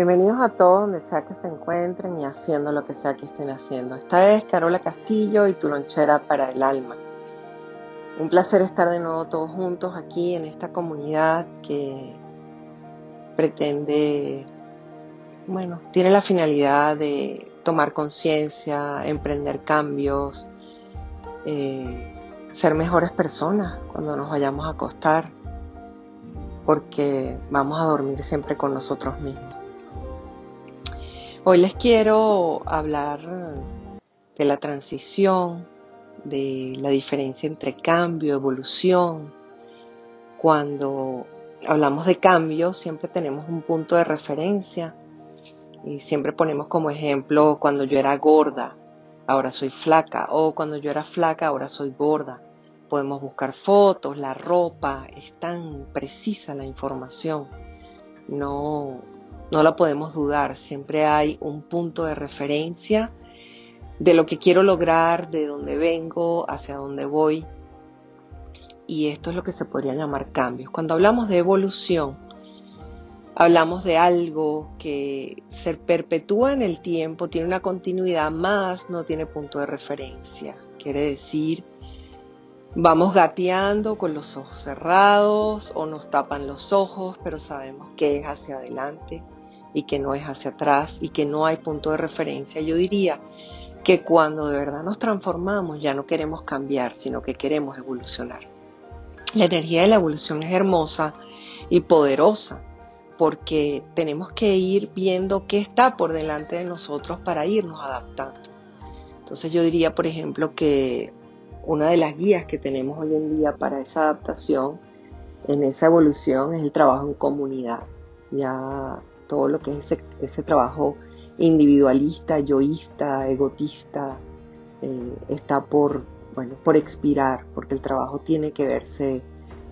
Bienvenidos a todos donde sea que se encuentren y haciendo lo que sea que estén haciendo. Esta es Carola Castillo y tu lonchera para el alma. Un placer estar de nuevo todos juntos aquí en esta comunidad que pretende, bueno, tiene la finalidad de tomar conciencia, emprender cambios, eh, ser mejores personas cuando nos vayamos a acostar, porque vamos a dormir siempre con nosotros mismos. Hoy les quiero hablar de la transición, de la diferencia entre cambio, evolución. Cuando hablamos de cambio, siempre tenemos un punto de referencia y siempre ponemos como ejemplo cuando yo era gorda, ahora soy flaca, o cuando yo era flaca, ahora soy gorda. Podemos buscar fotos, la ropa, es tan precisa la información. No, no la podemos dudar, siempre hay un punto de referencia de lo que quiero lograr, de dónde vengo, hacia dónde voy. Y esto es lo que se podría llamar cambios. Cuando hablamos de evolución, hablamos de algo que se perpetúa en el tiempo, tiene una continuidad más, no tiene punto de referencia. Quiere decir, vamos gateando con los ojos cerrados o nos tapan los ojos, pero sabemos que es hacia adelante y que no es hacia atrás y que no hay punto de referencia. Yo diría que cuando de verdad nos transformamos ya no queremos cambiar, sino que queremos evolucionar. La energía de la evolución es hermosa y poderosa porque tenemos que ir viendo qué está por delante de nosotros para irnos adaptando. Entonces yo diría, por ejemplo, que una de las guías que tenemos hoy en día para esa adaptación, en esa evolución, es el trabajo en comunidad. Ya todo lo que es ese, trabajo individualista, yoísta, egotista, eh, está por, bueno, por expirar, porque el trabajo tiene que verse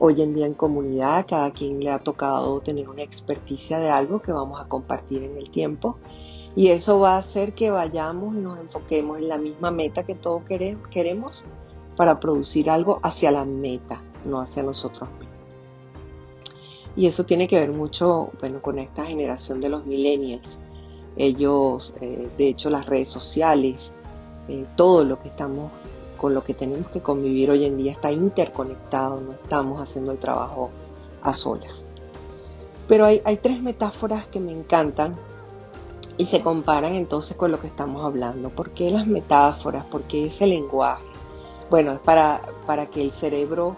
hoy en día en comunidad, cada quien le ha tocado tener una experticia de algo que vamos a compartir en el tiempo. Y eso va a hacer que vayamos y nos enfoquemos en la misma meta que todos queremos para producir algo hacia la meta, no hacia nosotros mismos. Y eso tiene que ver mucho bueno, con esta generación de los millennials. Ellos, eh, de hecho, las redes sociales, eh, todo lo que estamos, con lo que tenemos que convivir hoy en día está interconectado, no estamos haciendo el trabajo a solas. Pero hay, hay tres metáforas que me encantan y se comparan entonces con lo que estamos hablando. ¿Por qué las metáforas? ¿Por qué ese lenguaje? Bueno, es para, para que el cerebro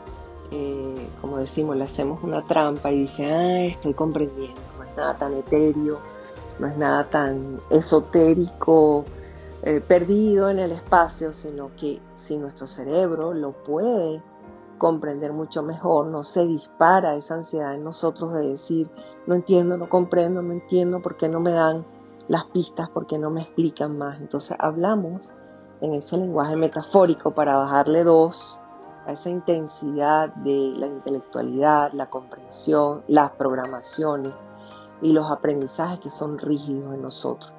eh, como decimos, le hacemos una trampa y dice, ah, estoy comprendiendo, no es nada tan etéreo, no es nada tan esotérico, eh, perdido en el espacio, sino que si nuestro cerebro lo puede comprender mucho mejor, no se dispara esa ansiedad en nosotros de decir, no entiendo, no comprendo, no entiendo por qué no me dan las pistas, por qué no me explican más. Entonces hablamos en ese lenguaje metafórico para bajarle dos a esa intensidad de la intelectualidad, la comprensión, las programaciones y los aprendizajes que son rígidos en nosotros.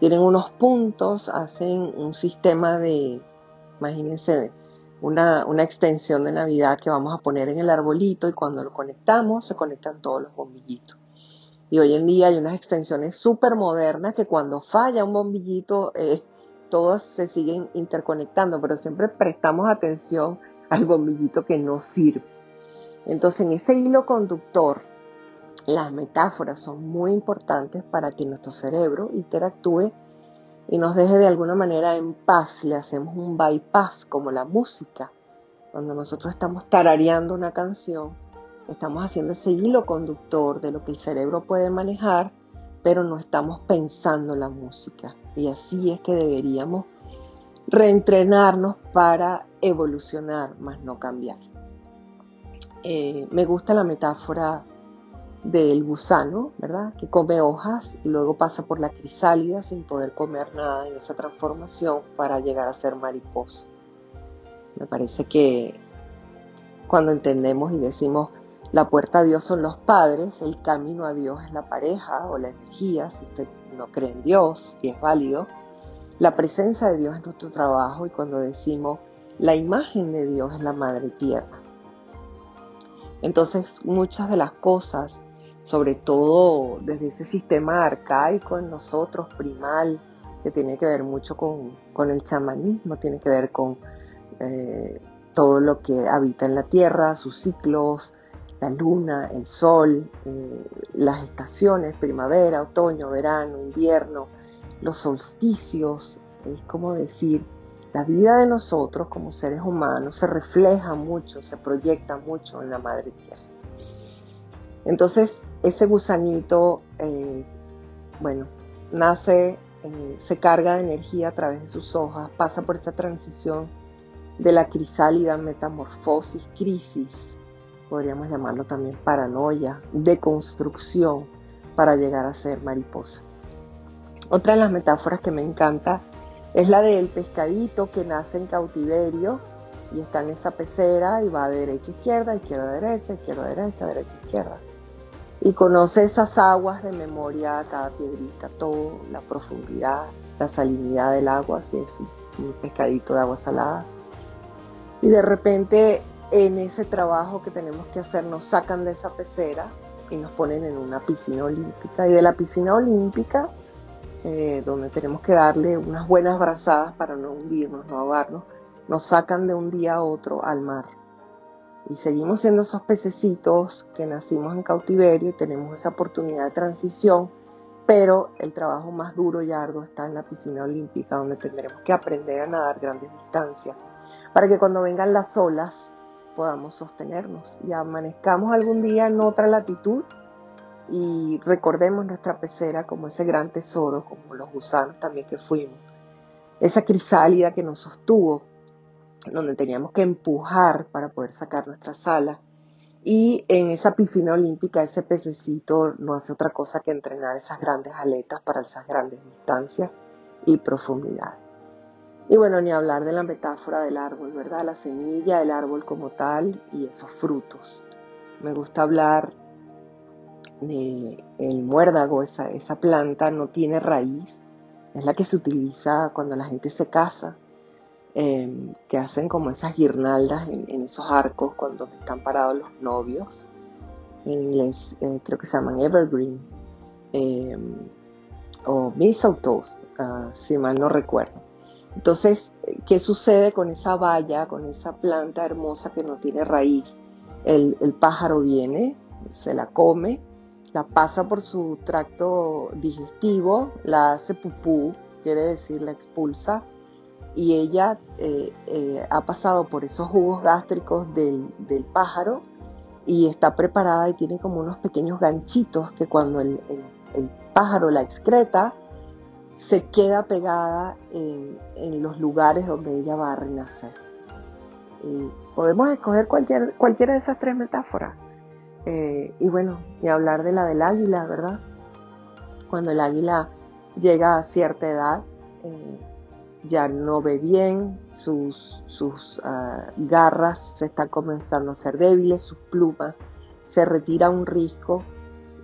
Tienen unos puntos, hacen un sistema de, imagínense, una, una, extensión de Navidad que vamos a poner en el arbolito y cuando lo conectamos se conectan todos los bombillitos. Y hoy en día hay unas extensiones súper modernas que cuando falla un bombillito, eh, todos se siguen interconectando, pero siempre prestamos atención al bombillito que no sirve. Entonces en ese hilo conductor, las metáforas son muy importantes para que nuestro cerebro interactúe y nos deje de alguna manera en paz. Le hacemos un bypass como la música. Cuando nosotros estamos tarareando una canción, estamos haciendo ese hilo conductor de lo que el cerebro puede manejar, pero no estamos pensando la música. Y así es que deberíamos reentrenarnos para evolucionar, más no cambiar. Eh, me gusta la metáfora del gusano, ¿verdad? Que come hojas y luego pasa por la crisálida sin poder comer nada en esa transformación para llegar a ser mariposa. Me parece que cuando entendemos y decimos la puerta a Dios son los padres, el camino a Dios es la pareja o la energía, si usted no cree en Dios y es válido, la presencia de Dios es nuestro trabajo y cuando decimos la imagen de Dios es la madre tierra. Entonces muchas de las cosas sobre todo desde ese sistema arcaico en nosotros, primal, que tiene que ver mucho con, el chamanismo, tiene que ver con eh, todo lo que habita en la tierra, sus ciclos, la luna, el sol, eh, las estaciones, primavera, otoño, verano, invierno, los solsticios, es como decir, la vida de nosotros como seres humanos se refleja mucho, se proyecta mucho en la madre tierra. Entonces, ese gusanito, eh, bueno, nace, eh, se carga de energía a través de sus hojas, pasa por esa transición de la crisálida, metamorfosis, crisis, podríamos llamarlo también paranoia, deconstrucción, para llegar a ser mariposa. Otra de las metáforas que me encanta es la del pescadito que nace en cautiverio y está en esa pecera y va de derecha a izquierda, izquierda a derecha, izquierda a derecha, derecha a izquierda y conoce esas aguas de memoria, cada piedrita, toda la profundidad, la salinidad del agua, así es un pescadito de agua salada. Y de repente en ese trabajo que tenemos que hacer nos sacan de esa pecera y nos ponen en una piscina olímpica. Y de la piscina olímpica, eh, donde tenemos que darle unas buenas brazadas para no hundirnos, no ahogarnos, nos sacan de un día a otro al mar. Y seguimos siendo esos pececitos que nacimos en cautiverio y tenemos esa oportunidad de transición, pero el trabajo más duro y arduo está en la piscina olímpica, donde tendremos que aprender a nadar grandes distancias, para que cuando vengan las olas podamos sostenernos. Y amanezcamos algún día en otra latitud y recordemos nuestra pecera como ese gran tesoro, como los gusanos también que fuimos, esa crisálida que nos sostuvo donde teníamos que empujar para poder sacar nuestra sala. Y en esa piscina olímpica ese pececito no hace otra cosa que entrenar esas grandes aletas para esas grandes distancias y profundidad. Y bueno, ni hablar de la metáfora del árbol, ¿verdad? La semilla, el árbol como tal y esos frutos. Me gusta hablar el muérdago, esa, planta no tiene raíz, es la que se utiliza cuando la gente se casa Em, que hacen como esas guirnaldas en, esos arcos cuando están parados los novios. En inglés eh, creo que se llaman evergreen em, o mistletoes, uh, si mal no recuerdo. Entonces, ¿qué sucede con esa valla, con esa planta hermosa que no tiene raíz? El pájaro viene, se la come, la pasa por su tracto digestivo, la hace pupú, quiere decir la expulsa, y ella eh, eh, ha pasado por esos jugos gástricos del, pájaro y está preparada y tiene como unos pequeños ganchitos que cuando el, pájaro la excreta, se queda pegada en, los lugares donde ella va a renacer. Y podemos escoger cualquier, cualquiera de esas tres metáforas. Eh, y bueno, y hablar de la del águila, ¿verdad? Cuando el águila llega a cierta edad, ya no ve bien, sus, sus ah, garras se están comenzando a ser débiles, sus plumas, se retira un risco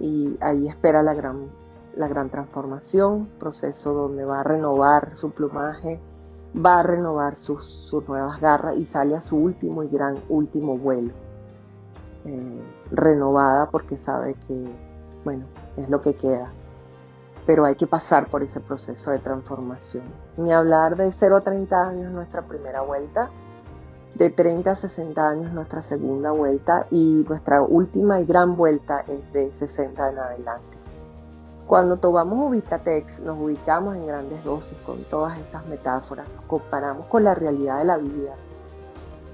y ahí espera la gran, la gran transformación, proceso donde va a renovar su plumaje, va a renovar sus, sus nuevas garras y sale a su último y gran último vuelo. Eh, renovada porque sabe que, bueno, es lo que queda pero hay que pasar por ese proceso de transformación. Ni hablar de 0 a 30 años nuestra primera vuelta, de 30 a 60 años nuestra segunda vuelta y nuestra última y gran vuelta es de 60 en adelante. Cuando tomamos Ubicatex nos ubicamos en grandes dosis con todas estas metáforas, nos comparamos con la realidad de la vida,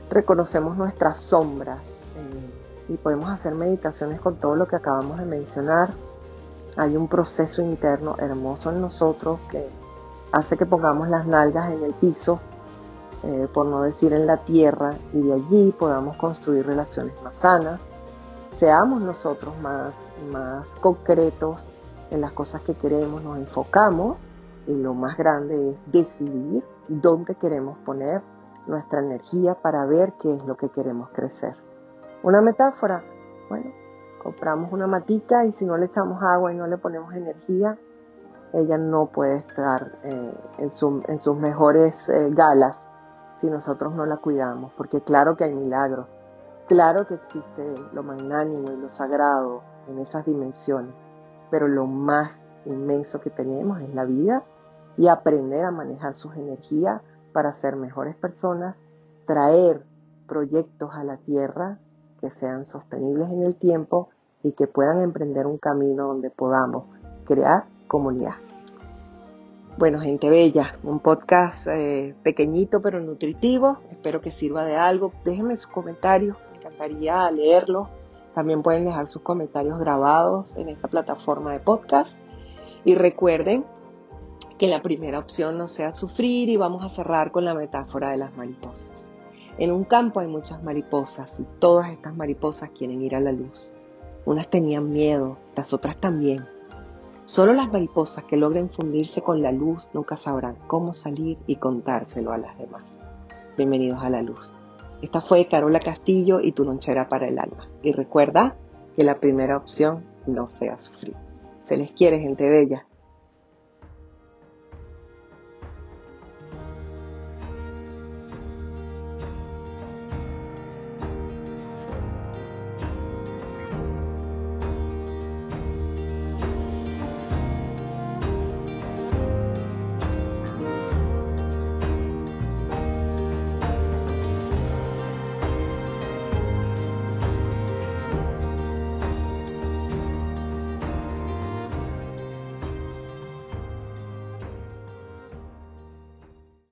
reconocemos nuestras sombras eh, y podemos hacer meditaciones con todo lo que acabamos de mencionar, hay un proceso interno hermoso en nosotros que hace que pongamos las nalgas en el piso, eh, por no decir en la tierra, y de allí podamos construir relaciones más sanas, seamos nosotros más, más concretos en las cosas que queremos, nos enfocamos y lo más grande es decidir dónde queremos poner nuestra energía para ver qué es lo que queremos crecer. Una metáfora, bueno, compramos una matica y si no le echamos agua y no le ponemos energía, ella no puede estar eh, en, sus mejores eh, galas si nosotros no la cuidamos, porque claro que hay milagros, claro que existe lo magnánimo y lo sagrado en esas dimensiones, pero lo más inmenso que tenemos es la vida y aprender a manejar sus energías para ser mejores personas, traer proyectos a la tierra que sean sostenibles en el tiempo y que puedan emprender un camino donde podamos crear comunidad. Bueno, gente bella, un podcast eh, pequeñito pero nutritivo. Espero que sirva de algo. Déjenme sus comentarios, me encantaría leerlos. También pueden dejar sus comentarios grabados en esta plataforma de podcast. Y recuerden que la primera opción no sea sufrir y vamos a cerrar con la metáfora de las mariposas. En un campo hay muchas mariposas y todas estas mariposas quieren ir a la luz. Unas tenían miedo, las otras también. Solo las mariposas que logren fundirse con la luz nunca sabrán cómo salir y contárselo a las demás. Bienvenidos a la luz. Esta fue Carola Castillo y tu lonchera para el alma. Y recuerda que la primera opción no sea sufrir. Se les quiere, gente bella.